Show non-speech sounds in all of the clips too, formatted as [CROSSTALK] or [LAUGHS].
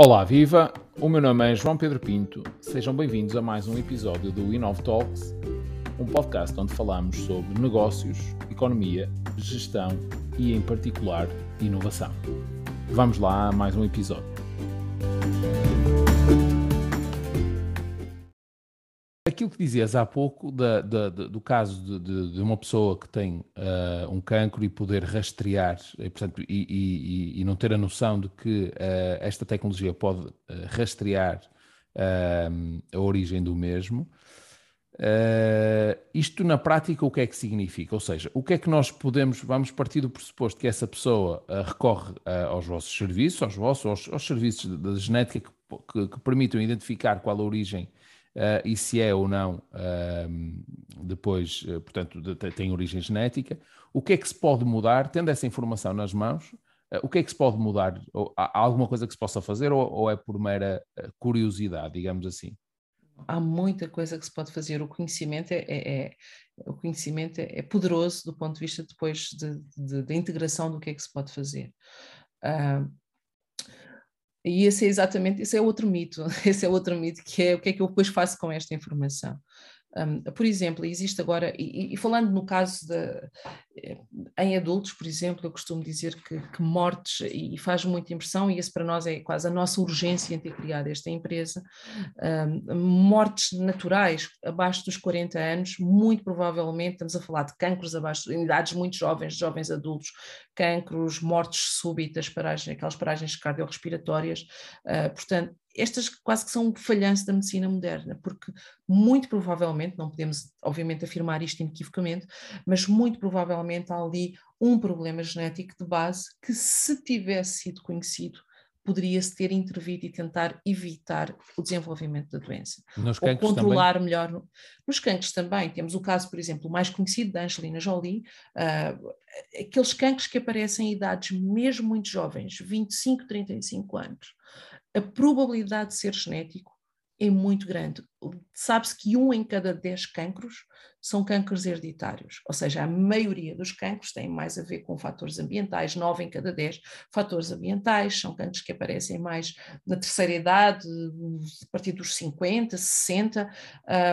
Olá, viva! O meu nome é João Pedro Pinto. Sejam bem-vindos a mais um episódio do Inov Talks, um podcast onde falamos sobre negócios, economia, gestão e, em particular, inovação. Vamos lá a mais um episódio. Aquilo que dizias há pouco da, da, do caso de, de, uma pessoa que tem uh, um cancro e poder rastrear e, portanto, e, e, e não ter a noção de que uh, esta tecnologia pode uh, rastrear a origem do mesmo, isto na prática o que é que significa? Ou seja, o que é que nós podemos, vamos partir do pressuposto que essa pessoa recorre aos vossos serviços, aos vossos, aos, aos serviços da genética que, que, que permitam identificar qual a origem uh, e se é ou não uh, depois, uh, portanto, de, de, tem origem genética. O que é que se pode mudar, tendo essa informação nas mãos, o que é que se pode mudar? Ou, há alguma coisa que se possa fazer ou, ou é por mera curiosidade, digamos assim? há muita coisa que se pode fazer. O conhecimento é, é, é o conhecimento é, é, poderoso do ponto de vista depois da de, de, integração do que é que se pode fazer. Uh, e esse é exatamente, esse é outro mito, [LAUGHS] esse é outro mito, que é o que é que eu depois faço com esta informação. Um, por exemplo, existe agora, e, e, falando no caso de, eh, em adultos, por exemplo, eu costumo dizer que, que, mortes, e faz muita impressão, e esse para nós é quase a nossa urgência em ter criado esta empresa, um, mortes naturais abaixo dos 40 anos, muito provavelmente, estamos a falar de cancros abaixo, em idades muito jovens, jovens adultos, cancros, mortes súbitas, paragens, aquelas paragens cardiorrespiratórias, uh, portanto, estas quase que são um falhanço da medicina moderna, porque muito provavelmente, não podemos obviamente afirmar isto inequivocamente, mas muito provavelmente há ali um problema genético de base que se tivesse sido conhecido poderia-se ter intervido e tentar evitar o desenvolvimento da doença. Nos ou controlar também? melhor. Nos cancros também. Temos o caso, por exemplo, mais conhecido da Angelina Jolie, uh, aqueles cancros que aparecem em idades mesmo muito jovens, 25, 35 anos a probabilidade de ser genético é muito grande. Sabe-se que um em cada dez cancros são cancros hereditários, ou seja, a maioria dos cancros tem mais a ver com fatores ambientais, nove em cada dez fatores ambientais, são cancros que aparecem mais na terceira idade, a partir dos 50, 60,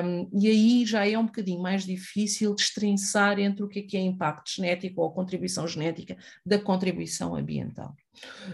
um, e aí já é um bocadinho mais difícil destrinçar entre o que é, que é impacto genético ou contribuição genética da contribuição ambiental.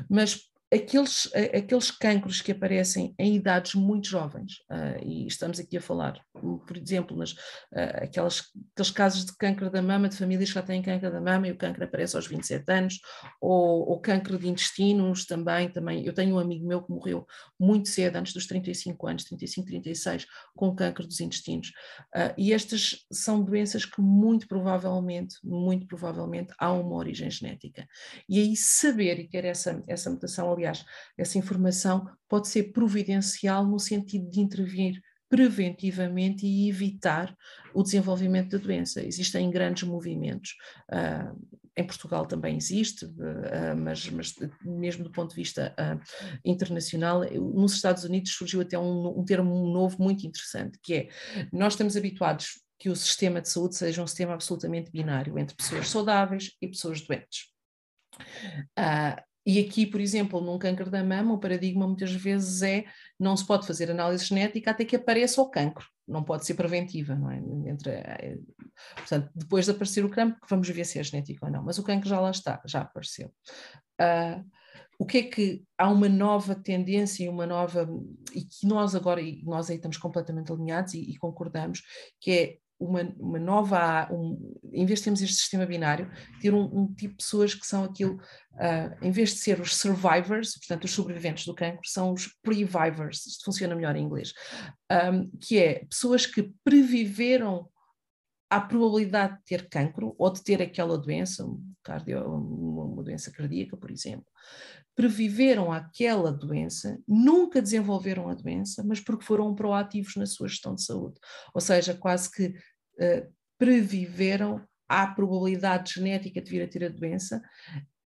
Mas aqueles, aqueles cancros que aparecem em idades muito jovens, uh, e estamos aqui a falar, por exemplo, nas, uh, aquelas, aqueles casos de câncer da mama, de famílias que já têm câncer da mama e o câncer aparece aos 27 anos, ou, ou câncer de intestinos também, também. Eu tenho um amigo meu que morreu muito cedo, antes dos 35 anos, 35, 36, com câncer dos intestinos. Uh, e estas são doenças que muito provavelmente, muito provavelmente, há uma origem genética. E aí saber e ter essa, essa mutação aliás, essa informação pode ser providencial no sentido de intervir preventivamente e evitar o desenvolvimento da doença. Existem grandes movimentos. Uh, em Portugal também existe, uh, mas, mas, mesmo do ponto de vista uh, internacional, nos Estados Unidos surgiu até um, um termo novo muito interessante, que é, nós estamos habituados que o sistema de saúde seja um sistema absolutamente binário entre pessoas saudáveis e pessoas doentes. Uh, e aqui, por exemplo, num câncer da mama, o paradigma muitas vezes é não se pode fazer análise genética até que apareça o cancro, não pode ser preventiva, não é? Entre, é, portanto, depois de aparecer o cancro, vamos ver se é genético ou não, mas o cancro já lá está, já apareceu. Uh, o que é que há uma nova tendência e uma nova, e que nós agora, e nós aí estamos completamente alinhados e, e concordamos, que é uma, uma nova, um, em vez de termos este sistema binário, ter um, um tipo de pessoas que são aquilo, uh, em vez de ser os survivors, portanto os sobreviventes do cancro, são os previvors, isto funciona melhor em inglês, um, que é pessoas que previveram à probabilidade de ter cancro ou de ter aquela doença, cardio, uma doença cardíaca, por exemplo, previveram aquela doença, nunca desenvolveram a doença, mas porque foram proativos na sua gestão de saúde. Ou seja, quase que uh, previveram à probabilidade genética de vir a ter a doença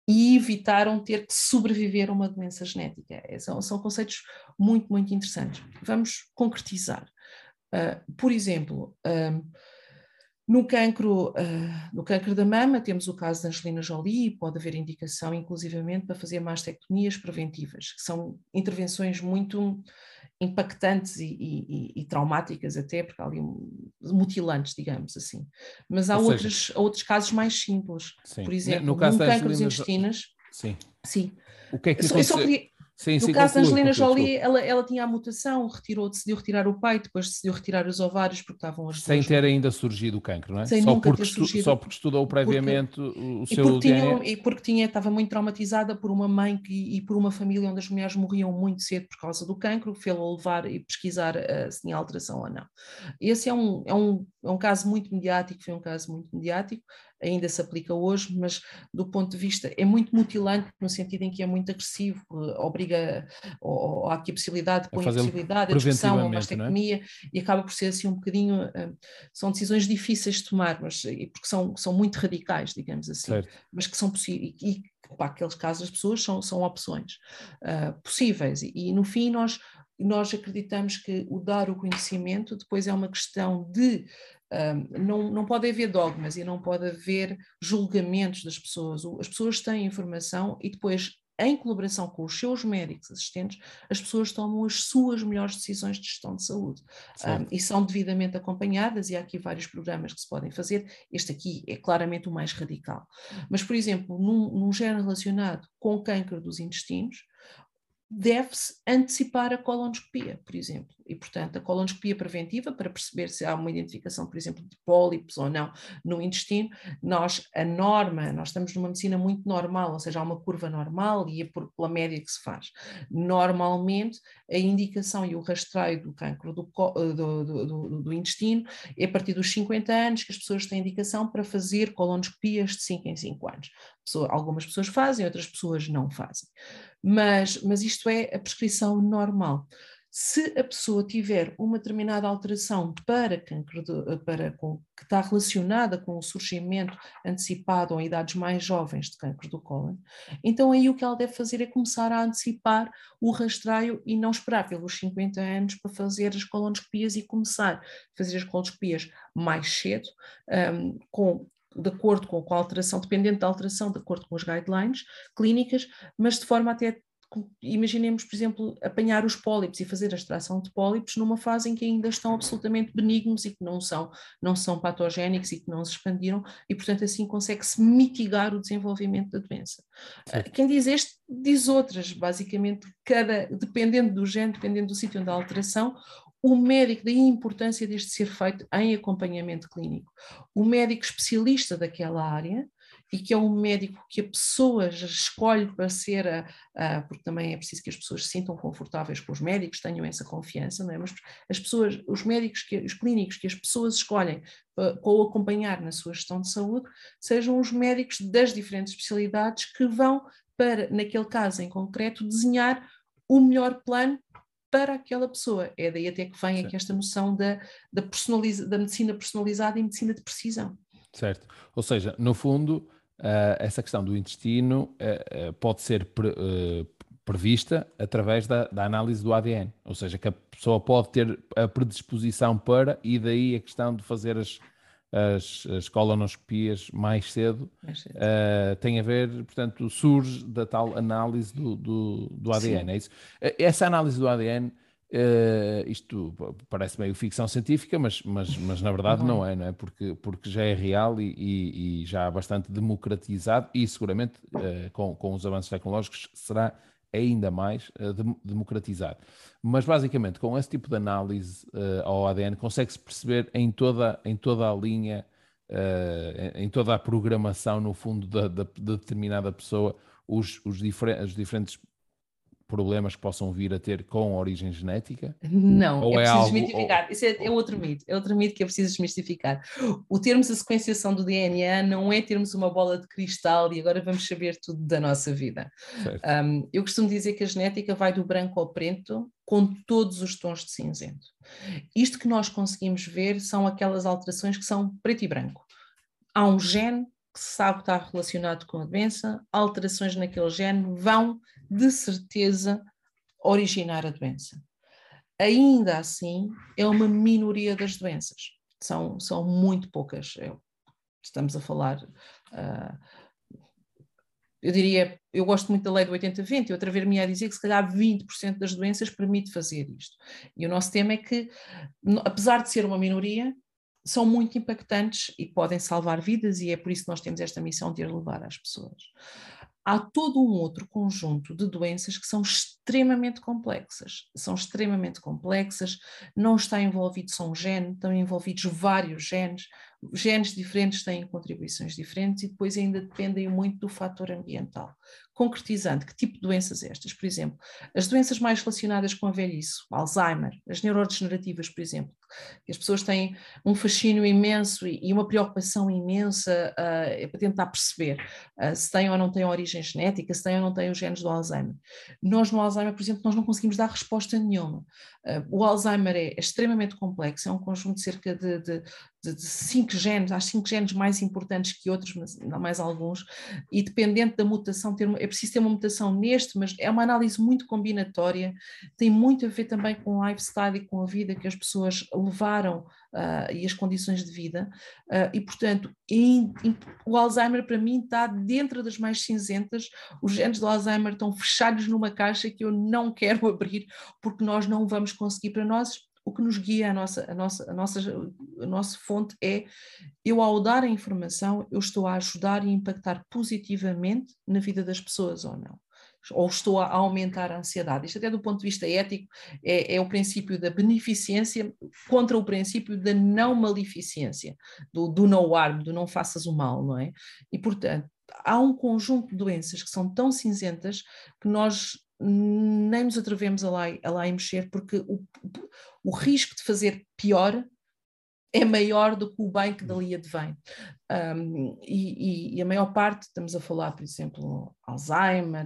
e evitaram ter que sobreviver a uma doença genética. É, são, são conceitos muito, muito interessantes. Vamos concretizar. Uh, por exemplo, uh, No cancro, uh, no cancro da mama, temos o caso da Angelina Jolie, e pode haver indicação, inclusivamente, para fazer mastectomias preventivas, que são intervenções muito impactantes e, e, e, traumáticas até, porque há ali mutilantes, digamos assim. Mas há outros, outros casos mais simples. Sim. Por exemplo, no caso cancro dos intestinos. Sim. Sim. O que é que eu, só queria, Sim, no sim, caso da Angelina Jolie, ela, ela tinha a mutação, retirou, decidiu retirar o peito, depois decidiu retirar os ovários porque estavam as Sem ter ainda surgido o cancro, não é? Sem só, nunca porque ter surgido, só porque estudou previamente porque, o seu porque DNA. Tinha, e porque tinha, estava muito traumatizada por uma mãe que, e por uma família onde as mulheres morriam muito cedo por causa do cancro, fê-la levar e pesquisar uh, se tinha alteração ou não. Esse é um, é, um, é um caso muito mediático, foi um caso muito mediático, ainda se aplica hoje, mas do ponto de vista é muito mutilante no sentido em que é muito agressivo, eh, obriga ou, ou há aqui a possibilidade, põe a possibilidade, a discussão, a é? mastectomia, é? e acaba por ser assim um bocadinho, uh, são decisões difíceis de tomar, mas porque são, são muito radicais, digamos assim, certo. mas que são possíveis, e, para aqueles casos as pessoas são, são opções uh, possíveis, e, e no fim nós nós acreditamos que o dar o conhecimento depois é uma questão de não, não pode haver dogmas e não pode haver julgamentos das pessoas. As pessoas têm informação e depois, em colaboração com os seus médicos assistentes, as pessoas tomam as suas melhores decisões de gestão de saúde um, e são devidamente acompanhadas. E há aqui vários programas que se podem fazer. Este aqui é claramente o mais radical. Mas, por exemplo, num, num género relacionado com o câncer dos intestinos, deve-se antecipar a colonoscopia, por exemplo. E, portanto, a colonoscopia preventiva, para perceber se há uma identificação, por exemplo, de pólipos ou não no intestino, nós, a norma, nós estamos numa medicina muito normal, ou seja, há uma curva normal e é por, pela média que se faz. Normalmente, a indicação e o rastreio do cancro do, do, do, do intestino é a partir dos 50 anos que as pessoas têm indicação para fazer colonoscopias de 5 em 5 anos. Pessoa, algumas pessoas fazem, outras pessoas não fazem mas, mas isto é a prescrição normal. Se a pessoa tiver uma determinada alteração para cancro de, para, com, que está relacionada com o surgimento antecipado ou em idades mais jovens de cancro do cólon, então aí o que ela deve fazer é começar a antecipar o rastreio e não esperar pelos 50 anos para fazer as colonoscopias e começar a fazer as colonoscopias mais cedo, um, com de acordo com a alteração, dependente da alteração, de acordo com as guidelines clínicas, mas de forma até imaginemos, por exemplo, apanhar os pólipos e fazer a extração de pólipos numa fase em que ainda estão absolutamente benignos e que não são, não são patogénicos e que não se expandiram, e portanto assim consegue-se mitigar o desenvolvimento da doença. Sim. Quem diz este diz outras, basicamente, cada, dependendo do género, dependendo do sítio onde há alteração, o médico, daí a importância deste ser feito em acompanhamento clínico. O médico especialista daquela área, e que é um médico que a pessoa escolhe para ser, a, a, porque também é preciso que as pessoas se sintam confortáveis com os médicos, tenham essa confiança, não é? mas as pessoas, os médicos, que, os clínicos que as pessoas escolhem para, para o acompanhar na sua gestão de saúde, sejam os médicos das diferentes especialidades que vão para, naquele caso em concreto, desenhar o melhor plano para aquela pessoa. É daí até que vem aqui esta noção da, da, personaliza, da medicina personalizada e medicina de precisão. Certo. Ou seja, no fundo, uh, essa questão do intestino uh, pode ser pre, prevista através da, da, análise do ADN. Ou seja, que a pessoa pode ter a predisposição para, e daí a questão de fazer as, as, as colonoscopias mais cedo, mais cedo. Uh, tem a ver, portanto, surge da tal análise do, do, do ADN, Sim. é isso? Essa análise do ADN, uh, eh, isto parece meio ficção científica, mas, mas, mas na verdade não, não é, não é? Porque, porque já é real e, e, e já bastante democratizado e seguramente uh, com, com os avanços tecnológicos será ainda mais uh, democratizado. Mas basicamente, com esse tipo de análise ao ADN, consegue-se perceber em toda, em toda a linha, em toda a programação, no fundo, da, da, de determinada pessoa, os, os, difer os diferentes problemas que possam vir a ter com origem genética? Não, Ou é, é preciso algo... desmistificar. Isso é, é, outro mito, é outro mito que é preciso desmistificar. O termos a sequenciação do DNA não é termos uma bola de cristal e agora vamos saber tudo da nossa vida. Um, eu costumo dizer que a genética vai do branco ao preto com todos os tons de cinzento. Isto que nós conseguimos ver são aquelas alterações que são preto e branco. Há um gene que se sabe que está relacionado com a doença, alterações naquele gene vão, de certeza, originar a doença. Ainda assim, é uma minoria das doenças. são, são muito poucas. É, estamos a falar. Uh, eu diria, eu gosto muito da lei do 80-20, eu atrever-me a dizer que se calhar 20% das doenças permite fazer isto. E o nosso tema é que, apesar de ser uma minoria, são muito impactantes e podem salvar vidas, e é por isso que nós temos esta missão de ir levar às pessoas. Há todo um outro conjunto de doenças que são extremamente complexas. São extremamente complexas, não está envolvido só um gene, estão envolvidos vários genes, genes diferentes têm contribuições diferentes e depois ainda dependem muito do fator ambiental. Concretizando, que tipo de doenças estas? Por exemplo, as doenças mais relacionadas com a velhice, Alzheimer, as neurodegenerativas, por exemplo, as pessoas têm um fascínio imenso e uma preocupação imensa uh, para tentar perceber uh, se têm ou não têm origem genética, se têm ou não têm os genes do Alzheimer. Nós no Alzheimer, por exemplo, nós não conseguimos dar resposta nenhuma. Uh, o Alzheimer é, é extremamente complexo, é um conjunto de cerca de, de, de, de cinco genes, há cinco genes mais importantes que outros, mas não mais alguns, e dependente da mutação, ter, é preciso ter uma mutação neste, mas é uma análise muito combinatória, tem muito a ver também com o lifestyle e com a vida que as pessoas levaram uh, e as condições de vida, uh, e portanto, in, in, o Alzheimer para mim está dentro das mais cinzentas, os genes do Alzheimer estão fechados numa caixa que eu não quero [LAUGHS] abrir, porque nós não vamos conseguir para nós o que nos guia a nossa, a nossa, a nossa, a nossa fonte é eu ao dar a informação eu estou a ajudar e impactar positivamente na vida das pessoas ou não ou estou a aumentar a ansiedade. Isto até do ponto de vista ético é, é o princípio da beneficência contra o princípio da não maleficência, do, do no harm, do não faças o mal, não é? E portanto, há um conjunto de doenças que são tão cinzentas que nós nem nos atrevemos a lá, a lá mexer, porque o, o risco de fazer pior é maior do que o bem que dali advém. Um, e, e, a maior parte, estamos a falar, por exemplo, Alzheimer,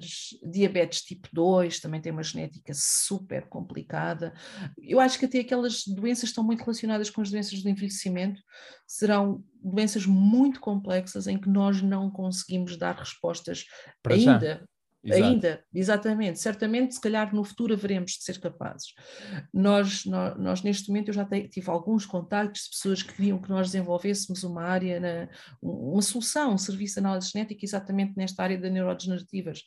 diabetes tipo 2, também tem uma genética super complicada. Eu acho que até aquelas doenças estão muito relacionadas com as doenças do envelhecimento, serão doenças muito complexas em que nós não conseguimos dar respostas Para ainda. Já Exato. Ainda, exatamente. Certamente, se calhar no futuro haveremos de ser capazes. Nós, nós, nós neste momento, eu já tive alguns contactos de pessoas que queriam que nós desenvolvêssemos uma área, na, uma solução, um serviço de análise genética exatamente nesta área de neurodegenerativas.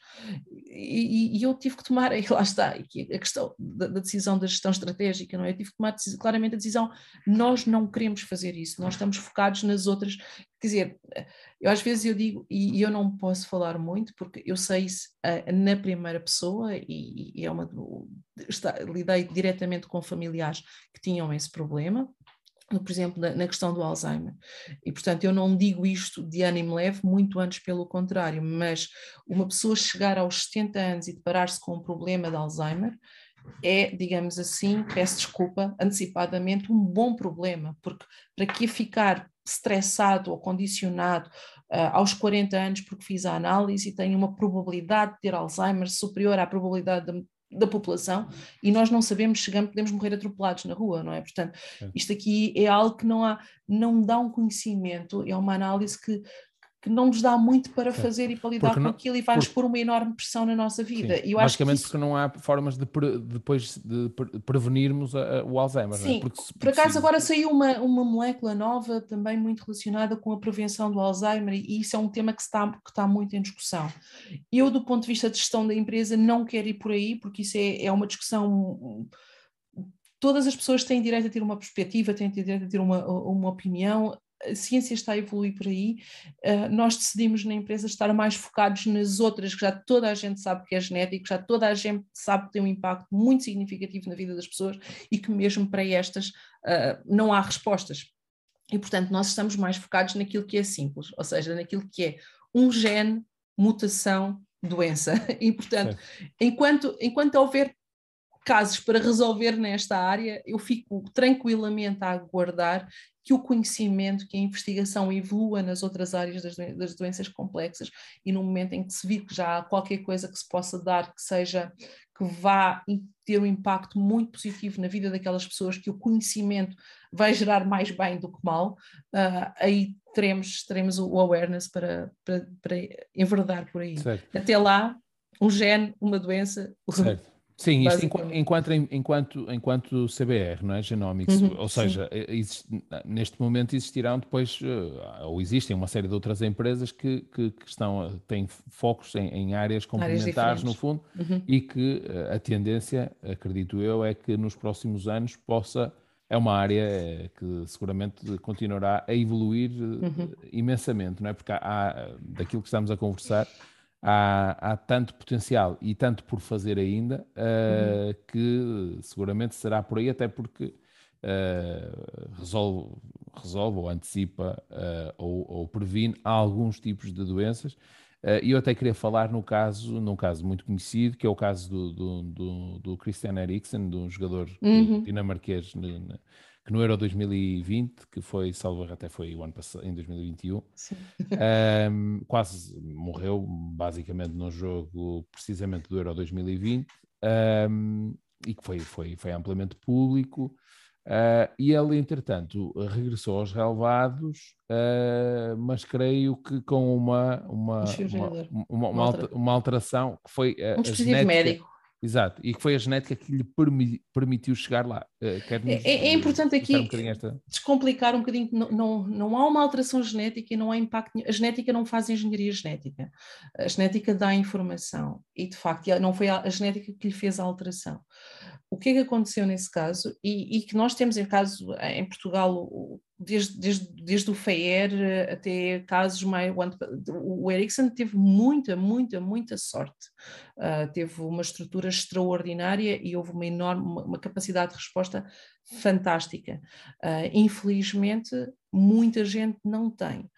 E, e, eu tive que tomar, [LAUGHS] e lá está, a questão da, da, decisão da gestão estratégica, não é? Eu tive que tomar claramente a decisão, nós não queremos fazer isso, nós estamos focados nas outras, quer dizer, eu às vezes eu digo, e eu não posso falar muito, porque eu sei isso uh, na primeira pessoa e, e é uma, está, lidei diretamente com familiares que tinham esse problema, por exemplo, na, na, questão do Alzheimer. E, portanto, eu não digo isto de ânimo leve, muito antes pelo contrário, mas uma pessoa chegar aos 70 anos e deparar-se com um problema de Alzheimer é, digamos assim, peço desculpa antecipadamente, um bom problema, porque para que ficar estressado ou condicionado uh, aos 40 anos porque fiz a análise e tenho uma probabilidade de ter Alzheimer superior à probabilidade da, da população e nós não sabemos, chegamos, podemos morrer atropelados na rua, não é? Portanto, isto aqui é algo que não há, não dá um conhecimento, é uma análise que que não nos dá muito para fazer e para lidar porque com aquilo e vai-nos pôr uma enorme pressão na nossa vida. Sim, eu basicamente isso... porque não há formas de pre, depois de prevenirmos a, a, o Alzheimer. Sim, é? porque, por acaso agora saiu uma, uma molécula nova também muito relacionada com a prevenção do Alzheimer e isso é um tema que está, que está muito em discussão. Eu, do ponto de vista de gestão da empresa, não quero ir por aí porque isso é, é uma discussão todas as pessoas têm direito a ter uma perspectiva, têm direito a ter uma, uma opinião a ciência está a evoluir por aí, uh, nós decidimos na empresa estar mais focados nas outras, que já toda a gente sabe que é genético, já toda a gente sabe que tem um impacto muito significativo na vida das pessoas e que mesmo para estas uh, não há respostas. E, portanto, nós estamos mais focados naquilo que é simples, ou seja, naquilo que é um gene, mutação, doença. [LAUGHS] E, portanto, enquanto, enquanto houver casos para resolver nesta área, eu fico tranquilamente a aguardar que o conhecimento, que a investigação evolua nas outras áreas das, das, doenças complexas e no momento em que se vir que já há qualquer coisa que se possa dar que seja que vá ter um impacto muito positivo na vida daquelas pessoas, que o conhecimento vai gerar mais bem do que mal, uh, aí teremos, teremos o awareness para, para, para enverdar por aí. Certo. Até lá, um gene, uma doença, certo Sim, isto enquanto, enquanto, enquanto CBR, não é? Genomics, uhum, ou seja, existe, neste momento existirão depois, eh, ou existem uma série de outras empresas que, que, que estão, têm focos em, em áreas complementares, áreas no fundo, uhum. e que eh, a tendência, acredito eu, é que nos próximos anos possa, é uma área eh, que seguramente continuará a evoluir uhum. imensamente, não é? Porque há, daquilo que estamos a conversar há, há tanto potencial e tanto por fazer ainda uh, uhum. que seguramente será por aí, até porque uh, resolve, resolve ou antecipa uh, ou, ou, previne alguns tipos de doenças. E eu até queria falar no caso, num caso muito conhecido, que é o caso do, do, do, do Christian Eriksen, de um jogador uhum. dinamarquês que no Euro 2020, que foi, salvo até foi o ano passado, em 2021, um, quase morreu, basicamente, num jogo precisamente do Euro 2020, um, e que foi, foi, foi amplamente público. Uh, e ele, entretanto, regressou aos relevados, uh, mas creio que com uma, uma, uma, uma, uma, uma alteração que foi. Uh, um dispositivo médico. Exato, e que foi a genética que lhe permi permitiu chegar lá. Uh, é, é, importante aqui um esta... descomplicar um bocadinho, não, não, não há uma alteração genética e não há impacto, a genética não faz engenharia genética, a genética dá informação. E de facto não foi a, a genética que lhe fez a alteração. O que é que aconteceu nesse caso? E, e que nós temos em caso em Portugal desde, desde, desde o FEER eh, até casos mais. O Ericsson teve muita, muita, muita sorte. Uh, teve uma estrutura extraordinária e houve uma enorme uma capacidade de resposta fantástica. Uh, infelizmente, muita gente não tem.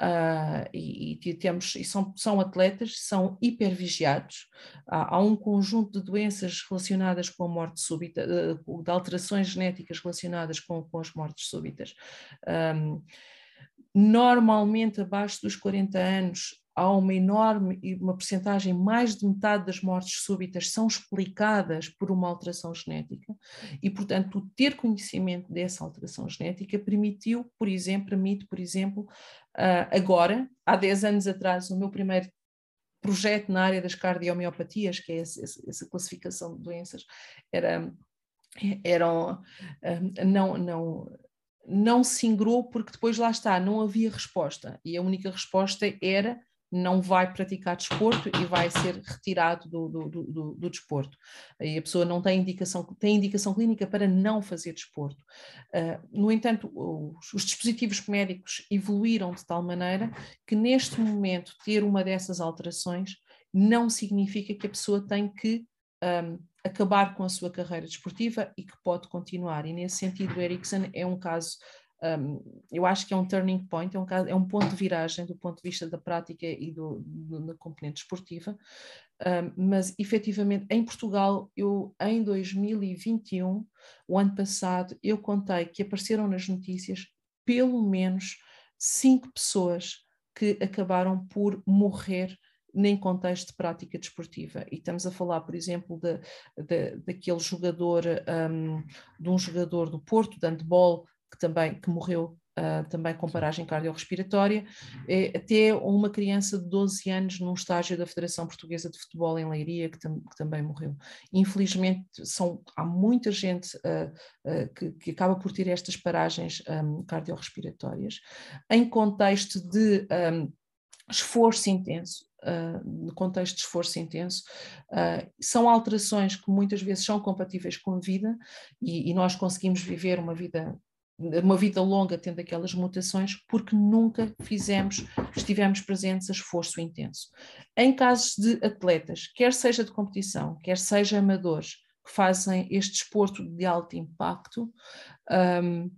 Uh, e, e, temos e são, são atletas, são hipervigiados. Há, há um conjunto de doenças relacionadas com a morte súbita, uh, de alterações genéticas relacionadas com, com as mortes súbitas. Um, normalmente, abaixo dos 40 anos, há uma enorme uma percentagem, mais de metade das mortes súbitas são explicadas por uma alteração genética e, portanto, ter conhecimento dessa alteração genética permitiu, por exemplo, permite, por exemplo, uh, agora, há 10 anos atrás, o meu primeiro projeto na área das cardiomiopatias, que é essa, classificação de doenças, era, eram, uh, não, não, não se ingrou porque depois lá está, não havia resposta e a única resposta era não vai praticar desporto e vai ser retirado do, do, do, do, desporto. E a pessoa não tem indicação, tem indicação clínica para não fazer desporto. Uh, no entanto, os, os, dispositivos médicos evoluíram de tal maneira que neste momento ter uma dessas alterações não significa que a pessoa tem que um, acabar com a sua carreira desportiva e que pode continuar. E nesse sentido, o Ericsson é um caso um, eu acho que é um turning point, é um, é um ponto de viragem do ponto de vista da prática e do, do da componente esportiva, um, mas efetivamente em Portugal, eu em 2021, o ano passado, eu contei que apareceram nas notícias pelo menos cinco pessoas que acabaram por morrer nem contexto de prática desportiva. E estamos a falar, por exemplo, de, de daquele jogador, um, de um jogador do Porto, de handball, que também que morreu uh, também com paragem cardiorrespiratória, é, até uma criança de 12 anos num estágio da Federação Portuguesa de Futebol em Leiria, que, tam, que também morreu. Infelizmente, são, há muita gente uh, uh, que, que, acaba por ter estas paragens um, cardiorrespiratórias, em contexto de um, esforço intenso, Uh, no contexto de esforço intenso, uh, são alterações que muitas vezes são compatíveis com a vida e, e, nós conseguimos viver uma vida uma vida longa tendo aquelas mutações, porque nunca fizemos, estivemos presentes a esforço intenso. Em casos de atletas, quer seja de competição, quer seja amadores, que fazem este desporto de alto impacto, um,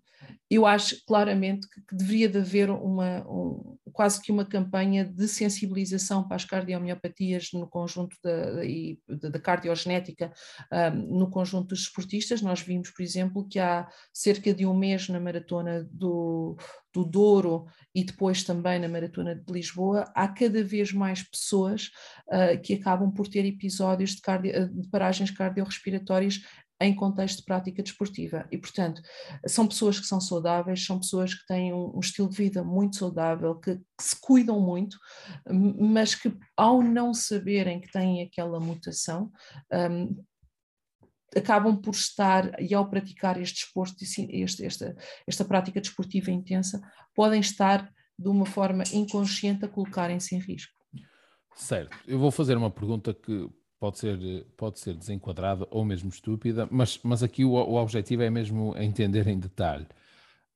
eu acho claramente que, que deveria de haver uma, um, quase que uma campanha de sensibilização para as cardiomiopatias no conjunto da, da, da cardiogenética um, no conjunto dos esportistas. Nós vimos, por exemplo, que há cerca de um mês na maratona do, do Douro e depois também na maratona de Lisboa, há cada vez mais pessoas uh, que acabam por ter episódios de, cardio, de paragens cardiorrespiratórias em contexto de prática desportiva. E, portanto, são pessoas que são saudáveis, são pessoas que têm um, um estilo de vida muito saudável, que, que, se cuidam muito, mas que, ao não saberem que têm aquela mutação, um, acabam por estar, e ao praticar este desporto, este, esta, esta prática desportiva intensa, podem estar de uma forma inconsciente a colocarem-se em risco. Certo. Eu vou fazer uma pergunta que pode ser, pode ser desenquadrada ou mesmo estúpida, mas, mas aqui o, o objetivo é mesmo entender em detalhe.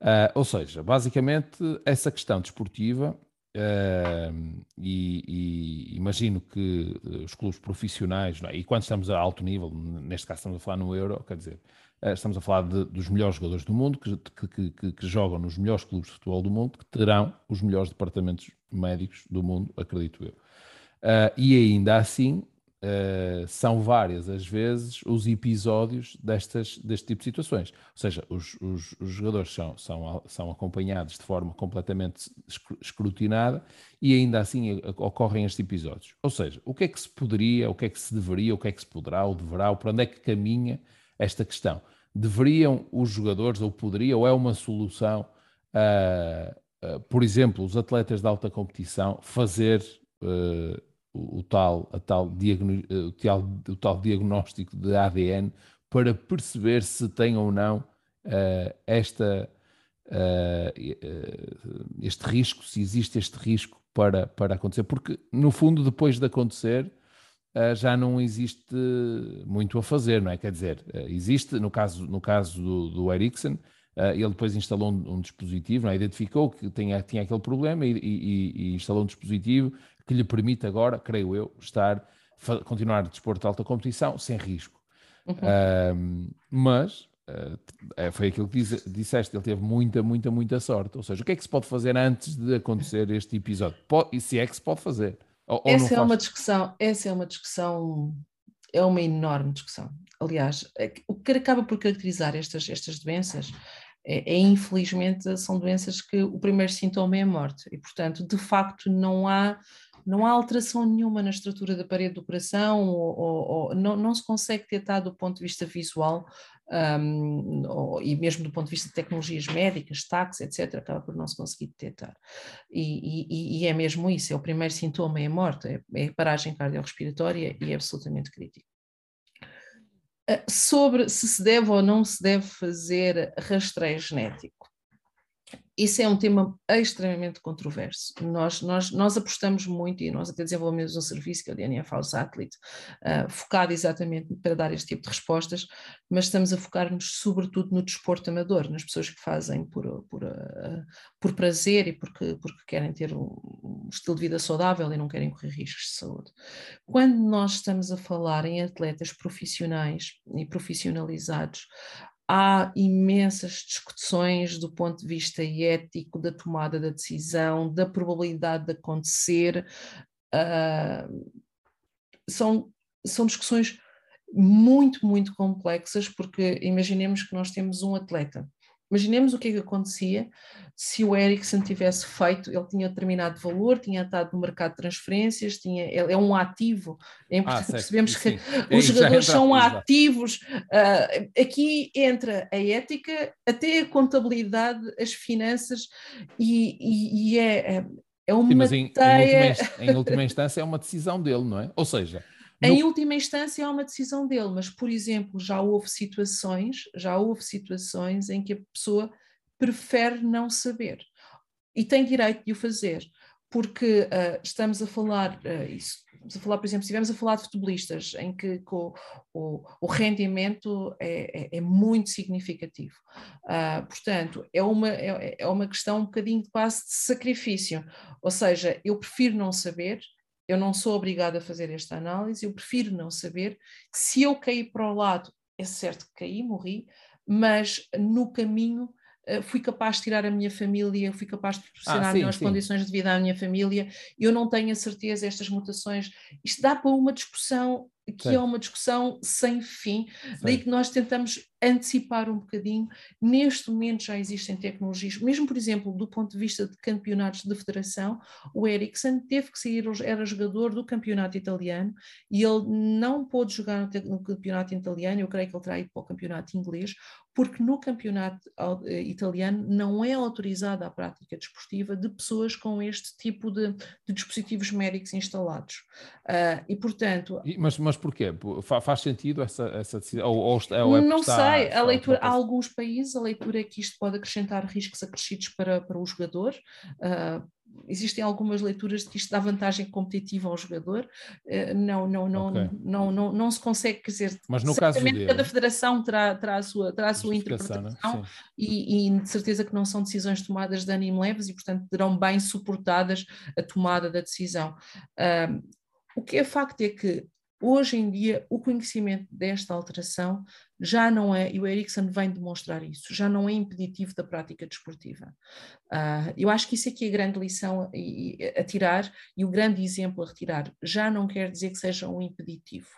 Uh, ou seja, basicamente, essa questão desportiva, uh, e, e, imagino que os clubes profissionais, é? e quando estamos a alto nível, neste caso estamos a falar no Euro, quer dizer, uh, estamos a falar de, dos melhores jogadores do mundo, que, que, que, que, jogam nos melhores clubes de futebol do mundo, que terão os melhores departamentos médicos do mundo, acredito eu. e ainda assim, Uh, são várias as vezes os episódios destas, deste tipo de situações. Ou seja, os, os, os, jogadores são, são, são acompanhados de forma completamente escrutinada e ainda assim ocorrem estes episódios. Ou seja, o que é que se poderia, o que é que se deveria, o que é que se poderá ou deverá, ou para onde é que caminha esta questão? Deveriam os jogadores, ou poderia, ou é uma solução, uh, uh, por exemplo, os atletas de alta competição fazer o, tal, a tal, eh, o, tal, o tal diagnóstico de ADN para perceber se tem ou não uh, esta, uh, este risco, se existe este risco para, para acontecer. Porque, no fundo, depois de acontecer, já não existe muito a fazer, não é? Quer dizer, existe, no caso, no caso do, do Ericsson, ele depois instalou um, um dispositivo, é? identificou que tinha, tinha aquele problema e, e, e, instalou um dispositivo que lhe permite agora, creio eu, estar, continuar a desporto de alta competição sem risco. Uhum. mas uh, foi aquilo que diz, disseste, ele teve muita, muita, muita sorte. Ou seja, o que é que se pode fazer antes de acontecer este episódio? Pode, e se é que se pode fazer? Ou, essa ou é uma discussão, essa é uma discussão, é uma enorme discussão. Aliás, é o que acaba por caracterizar estas, estas doenças é, é, infelizmente são doenças que o primeiro sintoma é a morte e portanto de facto não há não há alteração nenhuma na estrutura da parede do coração, ou, ou, ou não, não, se consegue detectar do ponto de vista visual um, ou, e mesmo do ponto de vista de tecnologias médicas, taques, etc., acaba por não se conseguir detectar. E, e, e é mesmo isso, é o primeiro sintoma, é a morte, é, é a paragem cardiorrespiratória e é absolutamente crítico. Sobre se se deve ou não se deve fazer rastreio genético isso é um tema extremamente controverso. Nós, nós, nós apostamos muito e nós até desenvolvemos um serviço que é o DNF House Athlete, uh, focado exatamente para dar este tipo de respostas, mas estamos a focar-nos sobretudo no desporto amador, nas pessoas que fazem por, por, uh, por prazer e porque, porque querem ter um, um, estilo de vida saudável e não querem correr riscos de saúde. Quando nós estamos a falar em atletas profissionais e profissionalizados, há imensas discussões do ponto de vista ético, da tomada da decisão, da probabilidade de acontecer. Uh, são, são discussões muito, muito complexas, porque imaginemos que nós temos um atleta Imaginemos o que é que acontecia se o Ericsson tivesse feito, ele tinha determinado valor, tinha estado no mercado de transferências, tinha, é um ativo, é importante [LAUGHS] ah, percebemos que os jogadores são ativos. Uh, aqui entra a ética, até a contabilidade, as finanças, e, e, e é, é uma. Sim, mas em, em, última, em última [LAUGHS] instância é uma decisão dele, não é? Ou seja, no... Em última instância é uma decisão dele, mas, por exemplo, já houve situações, já houve situações em que a pessoa prefere não saber e tem direito de o fazer, porque uh, estamos a falar uh, isso. A falar, por exemplo, se estivermos a falar de futebolistas em que o, o, o rendimento é, é, é, muito significativo. Uh, portanto, é uma, é, é uma questão um bocadinho quase de sacrifício. Ou seja, eu prefiro não saber, eu não sou obrigada a fazer esta análise, eu prefiro não saber. Se eu cair para o lado, é certo que caí, morri, mas no caminho uh, fui capaz de tirar a minha família, fui capaz de proporcionar ah, sim, melhores sim. condições de vida à minha família. Eu não tenho a certeza, estas mutações. Isto dá para uma discussão que sim. é uma discussão sem fim, daí que nós tentamos antecipar um bocadinho. Neste momento já existem tecnologias, mesmo por exemplo, do ponto de vista de campeonatos de federação, o Ericsson teve que sair, era jogador do campeonato italiano e ele não pôde jogar no campeonato italiano, eu creio que ele terá ido para o campeonato inglês, porque no campeonato eh, italiano não é autorizada a prática desportiva de pessoas com este tipo de, de dispositivos médicos instalados. Uh, e portanto. E, mas, mas mas porquê? Faz sentido essa, essa decisão? Ou, ou, ou é não sei, a leitura, há alguns países a leitura é que isto pode acrescentar riscos acrescidos para, para o jogador. Uh, existem algumas leituras de que isto dá vantagem competitiva ao jogador, uh, não, não, não, okay. não, não, não, se consegue, quer dizer, mas no caso dele, cada federação terá, terá a sua, terá a sua interpretação né? e, e, de certeza que não são decisões tomadas de ânimo leves e, portanto, terão bem suportadas a tomada da decisão. Uh, o que é facto é que Hoje em dia, o conhecimento desta alteração já não é, e o Erickson vem demonstrar isso, já não é impeditivo da prática desportiva. Uh, eu acho que isso aqui é a grande lição a, a tirar e o grande exemplo a retirar. Já não quer dizer que seja um impeditivo.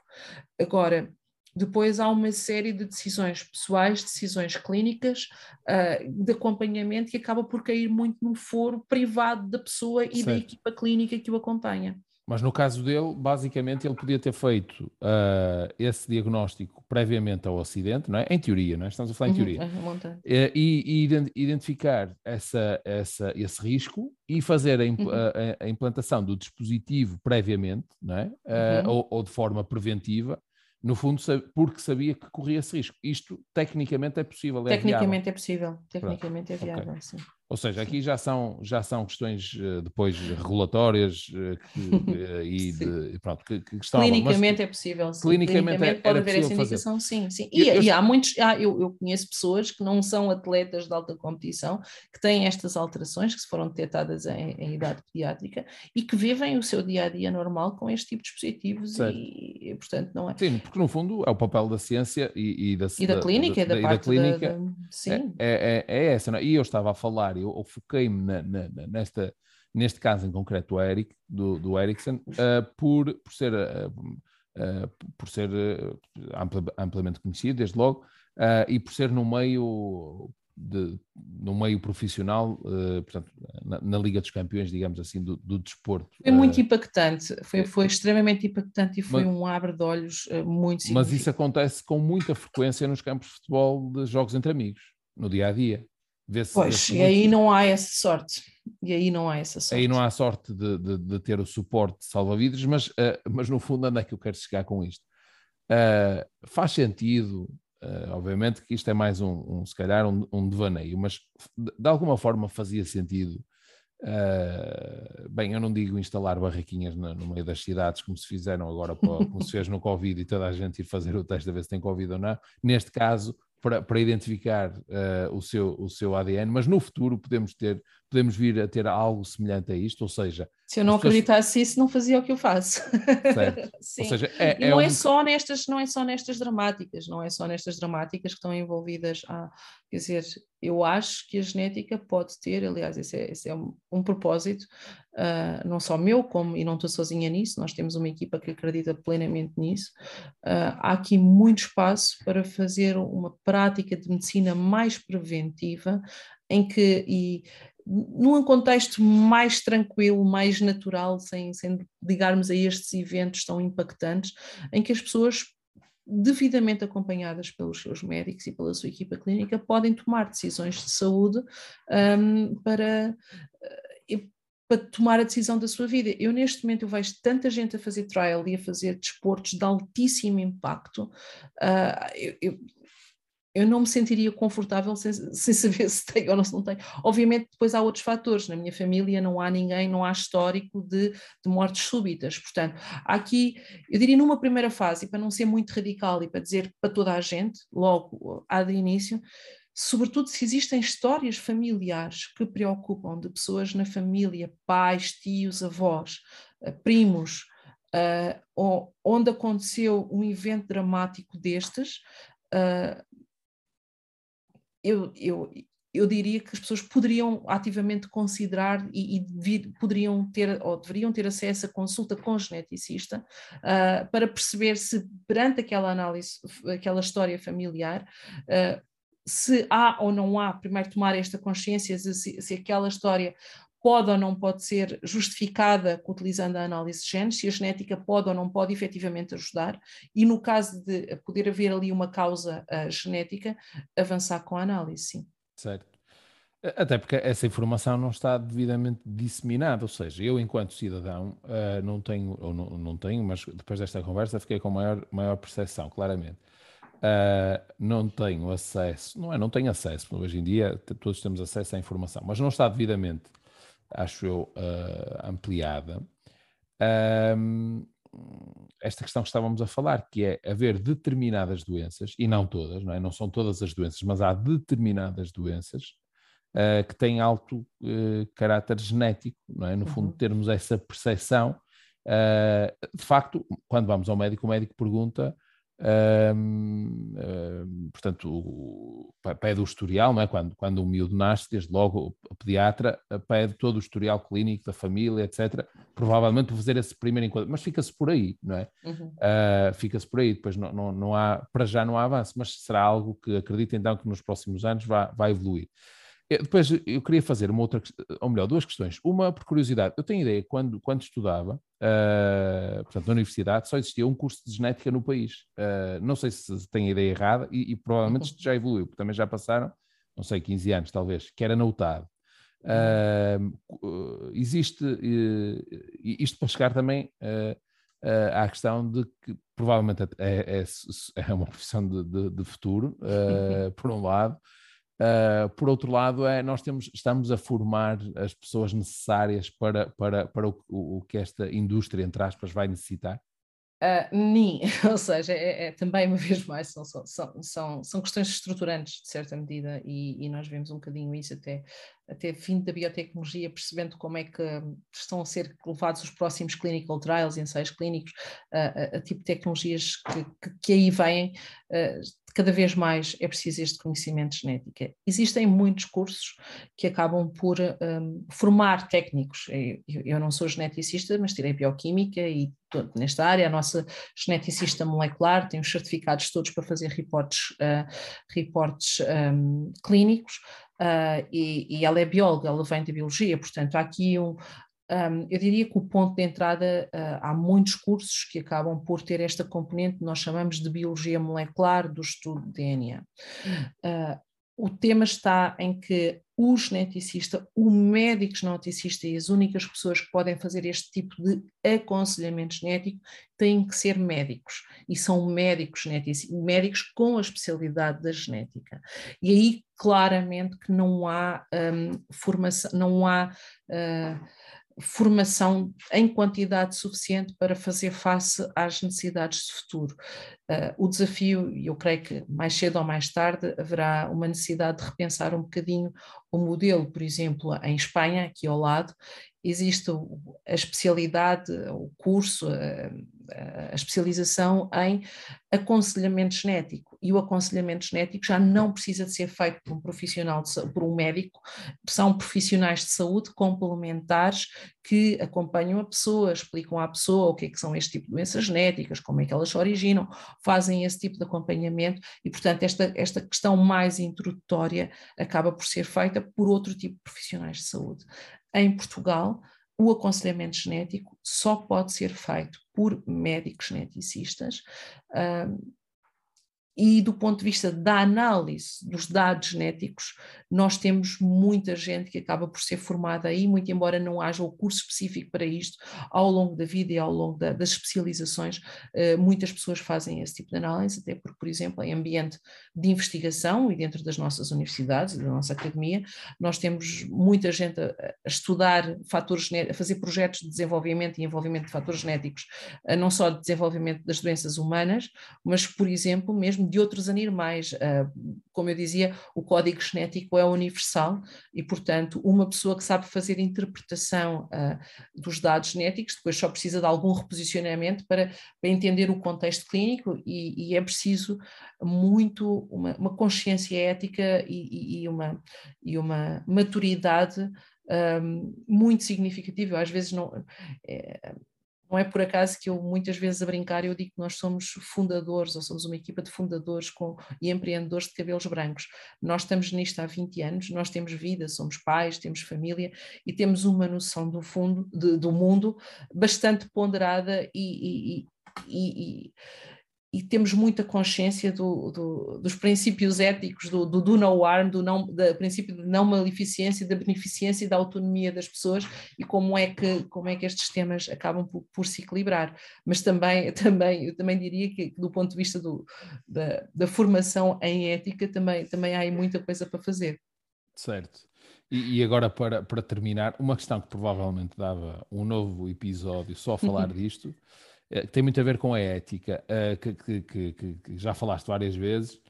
Agora, depois há uma série de decisões pessoais, decisões clínicas, uh, de acompanhamento que acaba por cair muito no foro privado da pessoa e certo. da equipa clínica que o acompanha. Mas no caso dele, basicamente, ele podia ter feito uh, esse diagnóstico previamente ao acidente, não é? Em teoria, não é? Estamos a falar em uhum, teoria. Uhum, e, e, identificar essa, essa, esse risco e fazer a, uhum. a, a, implantação do dispositivo previamente, não é? Uh, ou, ou de forma preventiva, no fundo, porque sabia que corria esse risco. Isto, tecnicamente, é possível. É tecnicamente viável. é possível. Tecnicamente Pronto. é viável, okay. sim. Ou seja, aqui já são, já são questões uh, depois regulatórias uh, que, uh, [LAUGHS] e de, pronto, que, que estão Clinicamente é possível. Sim. Clinicamente, clinicamente é, pode haver essa indicação, sim. sim. E, eu, e há muitos, há, eu, eu, conheço pessoas que não são atletas de alta competição, que têm estas alterações, que foram detectadas em, em idade pediátrica e que vivem o seu dia a dia normal com este tipo de dispositivos certo. e, portanto, não é. Sim, porque no fundo é o papel da ciência e, e da, e da, da clínica, da, da, da, da clínica. Da, sim. É, é, é essa, não? É? e eu estava a falar eu, foquei-me na, na, nesta, neste caso em concreto do Eric, do, do Ericsson, uh, por, por ser, uh, uh, por ser amplamente conhecido, desde logo, e por ser no meio de, no meio profissional, portanto, na, na, Liga dos Campeões, digamos assim, do, do desporto. Foi muito impactante, foi, foi extremamente impactante e foi mas, um abre de olhos muito significativo. Mas isso acontece com muita frequência nos campos de futebol de jogos entre amigos, no dia a dia. Pois, e aí não há essa sorte. E aí não há essa sorte. Aí não há sorte de, de, de ter o suporte de salva-vidas, mas, uh, mas no fundo, onde é que eu quero chegar com isto? Uh, faz sentido, uh, obviamente, que isto é mais um, um se calhar, um, um, devaneio, mas de, de alguma forma fazia sentido. bem, eu não digo instalar barraquinhas no, no, meio das cidades como se fizeram agora, [LAUGHS] como se fez no Covid e toda a gente ir fazer o teste a ver se tem Covid ou não. Neste caso, para, para identificar uh, o, seu, o seu ADN, mas no futuro podemos ter podemos vir a ter algo semelhante a isto, ou seja... Se eu não acreditasse isso, não fazia o que eu faço. Certo. [LAUGHS] ou seja, é, é não, é um... só nestas, não é só nestas dramáticas, não é só nestas dramáticas que estão envolvidas. Ah, quer dizer, eu acho que a genética pode ter, aliás, esse é, esse é um, um, propósito, uh, não só meu, como, e não estou sozinha nisso, nós temos uma equipa que acredita plenamente nisso. Uh, há aqui muito espaço para fazer uma prática de medicina mais preventiva, em que, e num contexto mais tranquilo, mais natural, sem, sem ligarmos a estes eventos tão impactantes, em que as pessoas devidamente acompanhadas pelos seus médicos e pela sua equipa clínica, podem tomar decisões de saúde um, para, uh, para tomar a decisão da sua vida. Eu, neste momento, eu vejo tanta gente a fazer trial e a fazer desportos de altíssimo impacto. Uh, eu, eu, eu não me sentiria confortável sem, sem saber se tem ou não, se não tem. Obviamente, depois há outros fatores. Na minha família não há ninguém, não há histórico de, de mortes súbitas. Portanto, aqui, eu diria numa primeira fase, para não ser muito radical e para dizer para toda a gente, logo há de início, sobretudo se existem histórias familiares que preocupam de pessoas na família, pais, tios, avós, eh, primos, uh, onde aconteceu um evento dramático destes, uh, eu, eu, eu diria que as pessoas poderiam ativamente considerar e, e vir, poderiam ter ou deveriam ter acesso a consulta com geneticista uh, para perceber se perante aquela análise, aquela história familiar, uh, se há ou não há, primeiro tomar esta consciência se, se aquela história pode ou não pode ser justificada utilizando a análise de genes, se a genética pode ou não pode efetivamente ajudar, e no caso de poder haver ali uma causa uh, genética, avançar com a análise, sim. Certo. Até porque essa informação não está devidamente disseminada, ou seja, eu enquanto cidadão uh, não tenho, ou não, não, tenho, mas depois desta conversa fiquei com maior, maior percepção, claramente. Uh, não tenho acesso, não é, não tenho acesso, hoje em dia todos temos acesso à informação, mas não está devidamente, acho eu, uh, ampliada. esta questão que estávamos a falar, que é haver determinadas doenças, e não todas, não, é? não são todas as doenças, mas há determinadas doenças uh, que têm alto uh, caráter genético, não é? No fundo, uhum. termos essa percepção. Uh, de facto, quando vamos ao médico, o médico pergunta, portanto, pede o historial, não é? Quando, quando um miúdo nasce, desde logo o pediatra pede todo o historial clínico da família, etc. Provavelmente fazer esse primeiro encontro, mas fica-se por aí, não é? Uhum. fica-se por aí, depois não, não, não há, para já não há avanço, mas será algo que acredito então que nos próximos anos vai, vai evoluir. Eu, depois eu queria fazer uma outra, ou melhor, duas questões. Uma por curiosidade. Eu tenho ideia, quando, quando estudava, uh, portanto, na universidade, só existia um curso de genética no país. Uh, não sei se tenho a ideia errada e, e provavelmente isto já evoluiu, porque também já passaram, não sei, 15 anos talvez, que era na UTAD. Uh, existe, isto para chegar também à questão de que provavelmente é, é, é uma profissão de, de, de futuro, [LAUGHS] por um lado, Uh, por outro lado, é, nós temos, estamos a formar as pessoas necessárias para, para, para o, o, o que esta indústria, entre aspas, vai necessitar? Uh, nem, [LAUGHS] ou seja, é, é, também uma vez mais são, são, são, são questões estruturantes de certa medida e, e, nós vemos um bocadinho isso até, até fim da biotecnologia, percebendo como é que estão a ser levados os próximos clinical trials, ensaios clínicos, a, a, a tipo de tecnologias que, que, que aí vêm, uh, cada vez mais é preciso este conhecimento de genética. Existem muitos cursos que acabam por um, formar técnicos. Eu, eu, não sou geneticista, mas tirei bioquímica e nesta área. A nossa geneticista molecular tem os certificados todos para fazer reportes, uh, reportes um, clínicos. Uh, e, e, ela é bióloga, ela vem da biologia, portanto, há aqui um, um, eu diria que o ponto de entrada, uh, há muitos cursos que acabam por ter esta componente que nós chamamos de biologia molecular do estudo de DNA. Uh, o tema está em que o geneticista, o médico geneticista e as únicas pessoas que podem fazer este tipo de aconselhamento genético têm que ser médicos e são médicos genéticos, médicos com a especialidade da genética. E aí claramente que não há um, formação, não há uh, formação em quantidade suficiente para fazer face às necessidades de futuro. Uh, o desafio, e eu creio que mais cedo ou mais tarde haverá uma necessidade de repensar um bocadinho o modelo, por exemplo, em Espanha, aqui ao lado, existe a especialidade, o curso, a, a, especialização em aconselhamento genético. E o aconselhamento genético já não precisa de ser feito por um profissional, de, por um médico, são profissionais de saúde complementares que acompanham a pessoa, explicam à pessoa o que é que são este tipo de doenças genéticas, como é que elas se originam, fazem esse tipo de acompanhamento e, portanto, esta, esta questão mais introdutória acaba por ser feita por outro tipo de profissionais de saúde em Portugal, o aconselhamento genético só pode ser feito por médicos geneticistas. E do ponto de vista da análise dos dados genéticos, nós temos muita gente que acaba por ser formada aí, muito embora não haja o curso específico para isto, ao longo da vida e ao longo da, das especializações, eh, muitas pessoas fazem esse tipo de análise, até porque, por exemplo, em ambiente de investigação e dentro das nossas universidades e da nossa academia, nós temos muita gente a, estudar fatores a fazer projetos de desenvolvimento e envolvimento de fatores genéticos, não só de desenvolvimento das doenças humanas, mas, por exemplo, mesmo de outros animais. Ah, como eu dizia, o código genético é universal e, portanto, uma pessoa que sabe fazer interpretação ah, dos dados genéticos depois só precisa de algum reposicionamento para, para entender o contexto clínico e, e é preciso muito uma, uma consciência ética e, e, uma, e uma maturidade um, ah, muito significativa. Às vezes não. É, não é por acaso que eu muitas vezes a brincar eu digo que nós somos fundadores ou somos uma equipa de fundadores com, e empreendedores de cabelos brancos. Nós estamos nisto há 20 anos, nós temos vida, somos pais, temos família e temos uma noção do fundo de, do mundo bastante ponderada e, e, e, e temos muita consciência do, do, dos princípios éticos do, do, do no harm, do não, do princípio de não maleficência, da beneficência e da autonomia das pessoas e como é que, como é que estes temas acabam por, por se equilibrar. Mas também, [LAUGHS] também, eu também diria que do ponto de vista do, da, da formação em ética também, também há aí muita coisa para fazer. Certo. E, e, agora, para, para terminar, uma questão que provavelmente dava um novo episódio só a falar [LAUGHS] disto, que tem muito a ver com a ética, uh, que, que, que, que, já falaste várias vezes,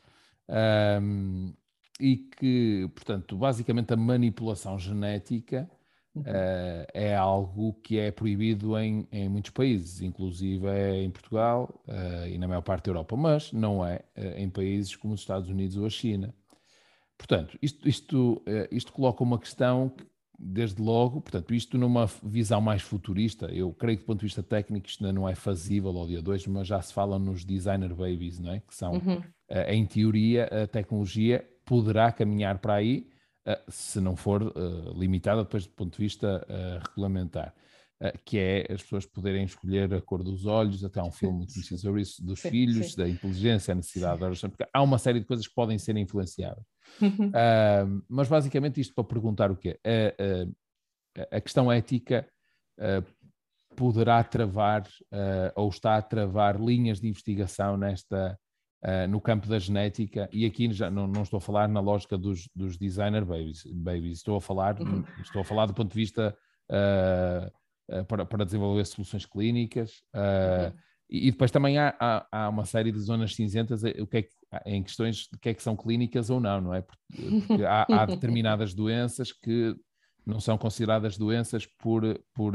um, e que, portanto, basicamente a manipulação genética uh, é algo que é proibido em, em muitos países, inclusive é em Portugal uh, e na maior parte da Europa, mas não é em países como os Estados Unidos ou a China. Portanto, isto, isto, isto coloca uma questão desde logo, portanto, isto numa visão mais futurista, eu creio que do ponto de vista técnico isto ainda não é fazível ao dia 2, mas já se fala nos designer babies, não é? Que são, uhum. uh, em teoria, a tecnologia poderá caminhar para aí, uh, se não for uh, limitada depois do ponto de vista regulamentar. que é as pessoas poderem escolher a cor dos olhos, até há um filme muito conhecido sobre isso, dos sim, filhos, sim. da inteligência, a necessidade da oração, porque há uma série de coisas que podem ser influenciadas. Uh, mas basicamente isto para perguntar o quê? Uh, uh, a questão ética ah, poderá travar ou está a travar linhas de investigação nesta, no campo da genética e aqui já não, não estou a falar na lógica dos, dos designer babies, babies, estou a falar uhum. estou a falar do ponto de vista para, para desenvolver soluções clínicas uhum. E, depois também há, há, há, uma série de zonas cinzentas o que é que em questões de que é que são clínicas ou não, não é? Porque, porque há, há, [LAUGHS] determinadas doenças que não são consideradas doenças por, por,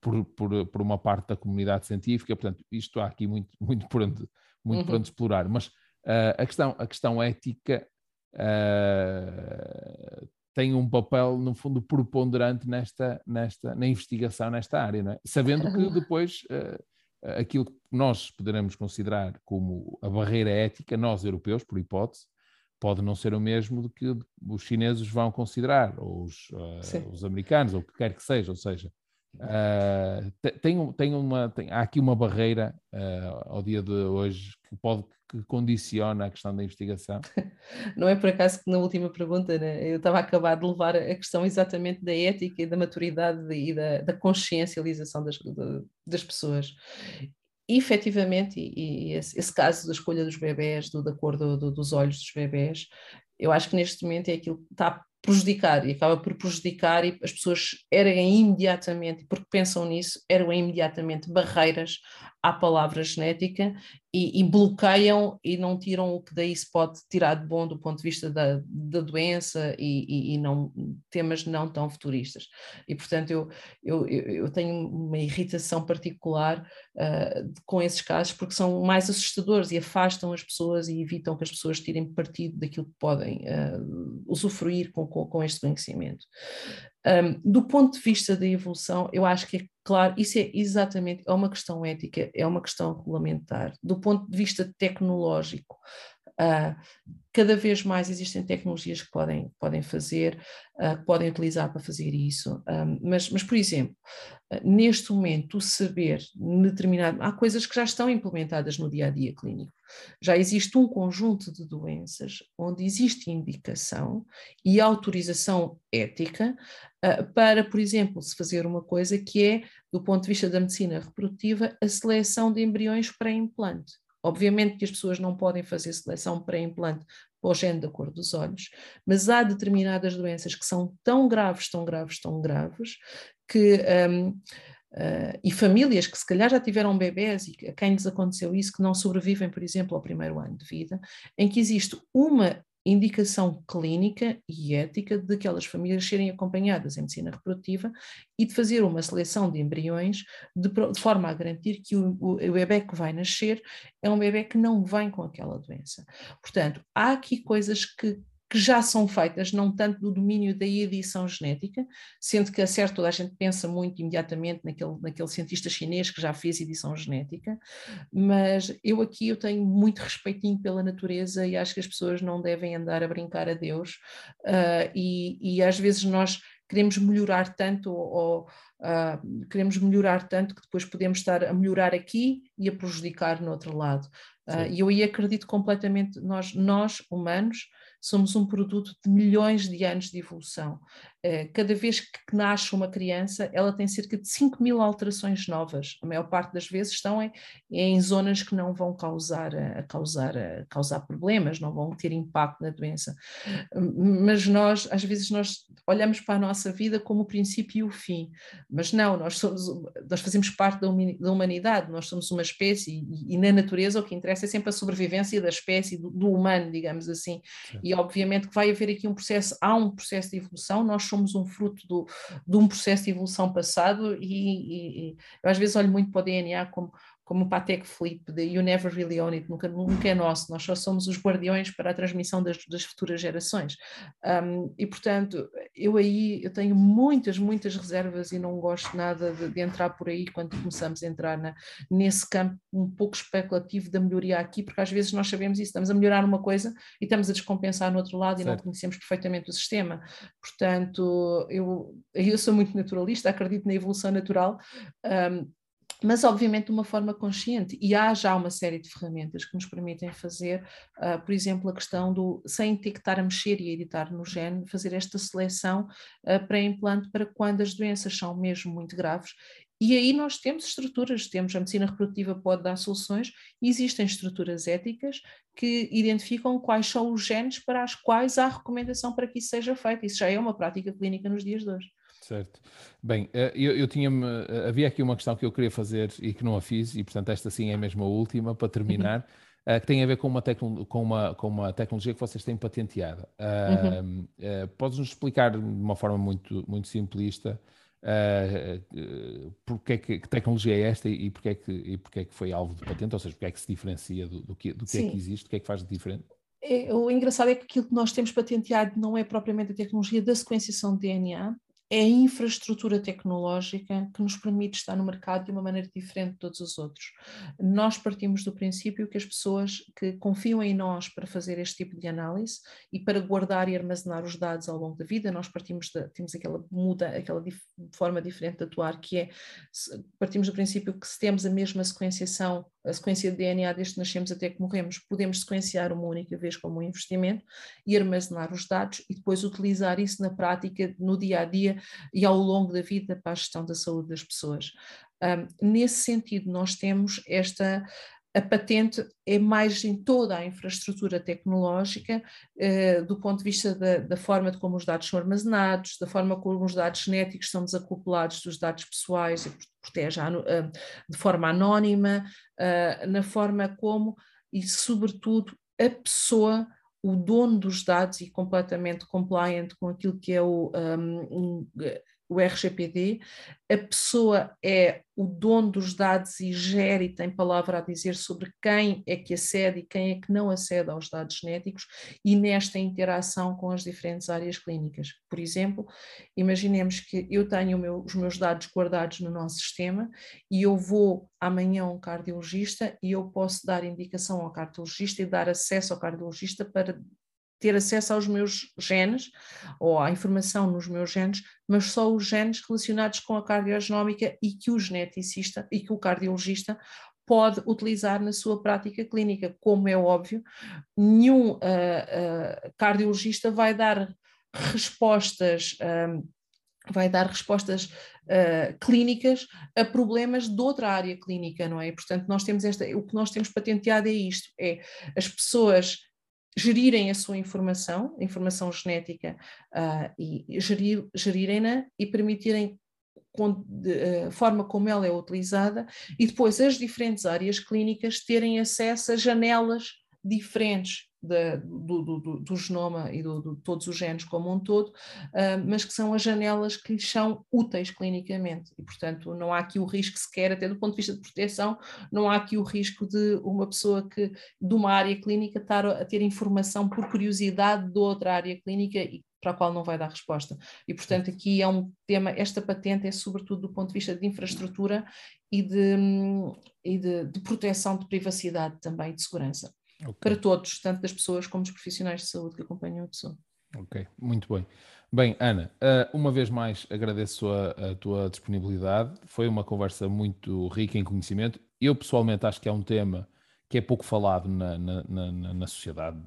por, por, por uma parte da comunidade científica, portanto, isto há aqui muito, muito, por, onde, muito uhum. por onde explorar. Mas uh, a, questão, a questão ética uh, tem um papel, no fundo, preponderante nesta, nesta, na investigação nesta área, não é? Sabendo que depois... Uh, aquilo que nós poderemos considerar como a barreira ética, nós europeus, por hipótese, pode não ser o mesmo do que os chineses vão considerar, ou os, uh, os americanos, ou o que quer que seja. Ou seja, uh, tem, tem uma, tem, há aqui uma barreira uh, ao dia de hoje que pode que condiciona a questão da investigação? [LAUGHS] Não é por acaso que na última pergunta né, eu estava a acabar de levar a questão exatamente da ética e da maturidade e da, da consciencialização das, das pessoas. E, efetivamente, e, e esse, esse, caso da escolha dos bebés, do, da cor do, do, dos olhos dos bebés, eu acho que neste momento é aquilo que está prejudicar e acaba por prejudicar e as pessoas erguem imediatamente, porque pensam nisso, erguem imediatamente barreiras à palavra genética e, e, bloqueiam e não tiram o que daí se pode tirar de bom do ponto de vista da, da doença e, e, e, não, temas não tão futuristas. E, portanto, eu, eu, eu tenho uma irritação particular uh, com esses casos porque são mais assustadores e afastam as pessoas e evitam que as pessoas tirem partido daquilo que podem uh, usufruir com, com, com este conhecimento. Um, do ponto de vista da evolução, eu acho que é claro, isso é exatamente, é uma questão ética, é uma questão regulamentar. Do ponto de vista tecnológico, uh, cada vez mais existem tecnologias que podem, podem fazer, uh, que podem utilizar para fazer isso. Um, mas, mas, por exemplo, uh, neste momento, o saber determinado, há coisas que já estão implementadas no dia a dia clínico. Já existe um conjunto de doenças onde existe indicação e autorização ética uh, para, por exemplo, se fazer uma coisa que é, do ponto de vista da medicina reprodutiva, a seleção de embriões pré-implante. Obviamente que as pessoas não podem fazer seleção pré-implante para o género da cor dos olhos, mas há determinadas doenças que são tão graves, tão graves, tão graves, que um, Uh, e famílias que se calhar já tiveram bebés e a quem lhes aconteceu isso, que não sobrevivem, por exemplo, ao primeiro ano de vida, em que existe uma indicação clínica e ética de aquelas famílias serem acompanhadas em medicina reprodutiva e de fazer uma seleção de embriões de, de forma a garantir que o, o, o bebê que vai nascer é um bebê que não vem com aquela doença. Portanto, há aqui coisas que, que já são feitas, não tanto do domínio da edição genética, sendo que a certo toda a gente pensa muito imediatamente naquele, naquele cientista chinês que já fez edição genética, mas eu aqui eu tenho muito respeitinho pela natureza e acho que as pessoas não devem andar a brincar a Deus uh, e, e às vezes nós queremos melhorar tanto ou, uh, queremos melhorar tanto que depois podemos estar a melhorar aqui e a prejudicar no outro lado. Uh, e eu aí acredito completamente, nós, nós humanos, somos um produto de milhões de anos de evolução. Eh, cada vez que nasce uma criança, ela tem cerca de 5 mil alterações novas. A maior parte das vezes estão em, em zonas que não vão causar, a causar, a causar problemas, não vão ter impacto na doença. Mas nós, às vezes, nós olhamos para a nossa vida como o princípio e o fim. Mas não, nós, somos, nós fazemos parte da humanidade, nós somos uma espécie e, e na natureza o que interessa é sempre a sobrevivência da espécie, do, do humano, digamos assim. Sim. E obviamente que vai haver aqui um processo, há um processo de evolução, nós somos um fruto do, de um processo de evolução passado e, e, e eu às vezes olho muito para o DNA como como o Patek Philippe, de You Never Really Own It, nunca, nunca é nosso, nós só somos os guardiões para a transmissão das, das futuras gerações. Um, e, portanto, eu aí eu tenho muitas, muitas reservas e não gosto nada de, de entrar por aí quando começamos a entrar na, nesse campo um pouco especulativo da melhoria aqui, porque às vezes nós sabemos isso, estamos a melhorar uma coisa e estamos a descompensar no outro lado certo. e não conhecemos perfeitamente o sistema. Portanto, eu, eu sou muito naturalista, acredito na evolução natural. Um, mas obviamente de uma forma consciente. E há já uma série de ferramentas que nos permitem fazer, uh, por exemplo, a questão do, sem ter que estar a mexer e a editar no gene, fazer esta seleção uh, pré-implante para quando as doenças são mesmo muito graves. E aí nós temos estruturas, temos a medicina reprodutiva pode dar soluções, existem estruturas éticas que identificam quais são os genes para as quais há recomendação para que isso seja feito. Isso já é uma prática clínica nos dias de hoje. Certo. Bem, eh, eu, eu tinha eh, havia aqui uma questão que eu queria fazer e que não a fiz, e portanto esta sim é mesmo a última para terminar, uhum. que tem a ver com uma, com, uma, com uma tecnologia que vocês têm patenteada. Uhum. Uh, Podes-nos explicar de uma forma muito, muito simplista uh, porque é que, que, tecnologia é esta e, e porque é que, e porque é que foi alvo de patente, ou seja, porque é que se diferencia do, do, que, do que é que existe, o que é que faz de diferente? É, o engraçado é que aquilo que nós temos patenteado não é propriamente a tecnologia da sequenciação de DNA, é a infraestrutura tecnológica que nos permite estar no mercado de uma maneira diferente de todos os outros. Nós partimos do princípio que as pessoas que confiam em nós para fazer este tipo de análise e para guardar e armazenar os dados ao longo da vida, nós partimos de, temos aquela muda, aquela dif, forma diferente de atuar, que é partimos do princípio que se temos a mesma sequenciação, a sequência de DNA desde que nascemos até que morremos, podemos sequenciar uma única vez como um investimento e armazenar os dados e depois utilizar isso na prática, no dia a dia, e ao longo da vida para a gestão da saúde das pessoas. Um, nesse sentido, nós temos esta a patente é mais em toda a infraestrutura tecnológica, eh, do ponto de vista da, da, forma de como os dados são armazenados, da forma como os dados genéticos são desacoplados dos dados pessoais e protege uh, de forma anónima, uh, na forma como e, sobretudo, a pessoa o dono dos dados e completamente compliant com aquilo que é o, um, o RGPD, a pessoa é o dono dos dados e gera e tem palavra a dizer sobre quem é que acede e quem é que não acede aos dados genéticos e nesta interação com as diferentes áreas clínicas. Por exemplo, imaginemos que eu tenho meu, os meus dados guardados no nosso sistema e eu vou amanhã a um cardiologista e eu posso dar indicação ao cardiologista e dar acesso ao cardiologista para ter acesso aos meus genes ou à informação nos meus genes, mas só os genes relacionados com a cardiogenómica e que o geneticista e que o cardiologista pode utilizar na sua prática clínica. Como é óbvio, nenhum uh, uh, cardiologista vai dar respostas. Um, vai dar respostas uh, clínicas a problemas de outra área clínica, não é? Portanto, nós temos esta, o que nós temos patenteado é isto, é as pessoas gerirem a sua informação, a informação genética, uh, e gerir, gerirem-na e permitirem com, de, a forma como ela é utilizada e depois as diferentes áreas clínicas terem acesso a janelas diferentes da, do, do, do, genoma e de todos os genes como um todo, uh, mas que são as janelas que lhes são úteis clinicamente. E, portanto, não há aqui o risco sequer, até do ponto de vista de proteção, não há aqui o risco de uma pessoa que, de uma área clínica, estar a ter informação por curiosidade de outra área clínica e para a qual não vai dar resposta. E, portanto, aqui é um tema, esta patente é sobretudo do ponto de vista de infraestrutura e de, e de, de proteção de privacidade também, de segurança. Okay. Para todos, tanto das pessoas como dos profissionais de saúde que acompanham a pessoa. Ok, muito bem. Bem, Ana, eh, uma vez mais agradeço a, a, tua disponibilidade. Foi uma conversa muito rica em conhecimento. Eu pessoalmente acho que é um tema que é pouco falado na, na, na, na sociedade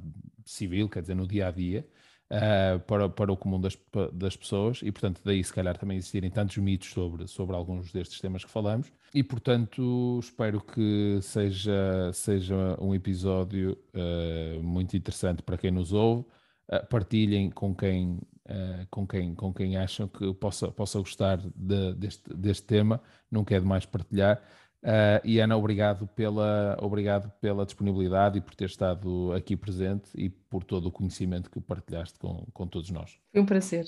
civil, quer dizer, no dia a dia uh, para, para o comum das, das pessoas e, portanto, daí se calhar também existirem tantos mitos sobre, sobre alguns destes temas que falamos. E, portanto, espero que seja, seja um episódio uh, muito interessante para quem nos ouve. Uh, partilhem com quem, com, quem, com quem acham que possa, possa gostar de, deste, deste tema. Não quero mais partilhar. Uh, e Ana, obrigado pela, obrigado pela disponibilidade e por ter estado aqui presente e por todo o conhecimento que partilhaste com, com todos nós. Foi um prazer.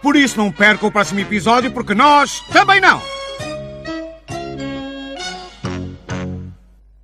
Por isso não perca o próximo episódio, porque nós também não!